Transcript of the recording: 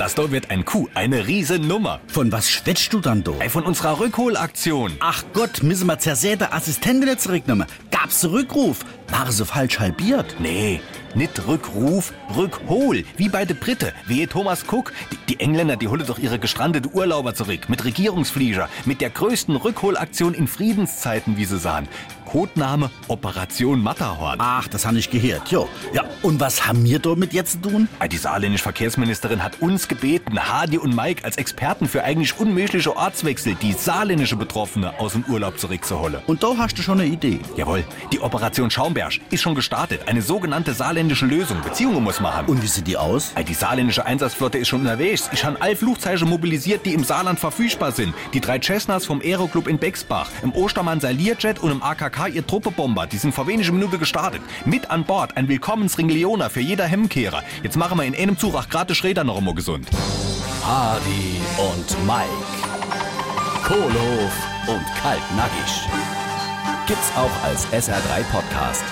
das da wird ein Coup, eine Riesennummer. Von was schwätzt du dann, do? Ey, von unserer Rückholaktion. Ach Gott, müssen wir zersäte Assistentin zurücknehmen. Gab's Rückruf? War sie falsch halbiert? Nee, nicht Rückruf, Rückhol, wie bei de Brite, wie Thomas Cook. Die, die Engländer, die holen doch ihre gestrandete Urlauber zurück, mit Regierungsflieger, mit der größten Rückholaktion in Friedenszeiten, wie sie sahen. Codename Operation Matterhorn. Ach, das habe ich gehört. Jo. Ja, und was haben wir damit jetzt zu tun? Die saarländische Verkehrsministerin hat uns gebeten, Hardy und Mike als Experten für eigentlich unmögliche Ortswechsel die saarländische Betroffene aus dem Urlaub zurückzuholen. Und da hast du schon eine Idee. Jawohl, die Operation Schaumberg ist schon gestartet. Eine sogenannte saarländische Lösung. Beziehungen muss man haben. Und wie sieht die aus? Die saarländische Einsatzflotte ist schon unterwegs. Ich habe alle Flugzeuge mobilisiert, die im Saarland verfügbar sind. Die drei Cessnas vom Aeroclub in Bexbach, im Ostermann Salierjet und im AKK ihr Truppebomber. Die sind vor wenigen Minuten gestartet. Mit an Bord ein Willkommensring Leona für jeder Hemmkehrer. Jetzt machen wir in einem Zug auch gerade Schräder noch immer gesund. Hardy und Mike, Kohlhof und Kaltnackig. Gibt's auch als SR3 Podcast.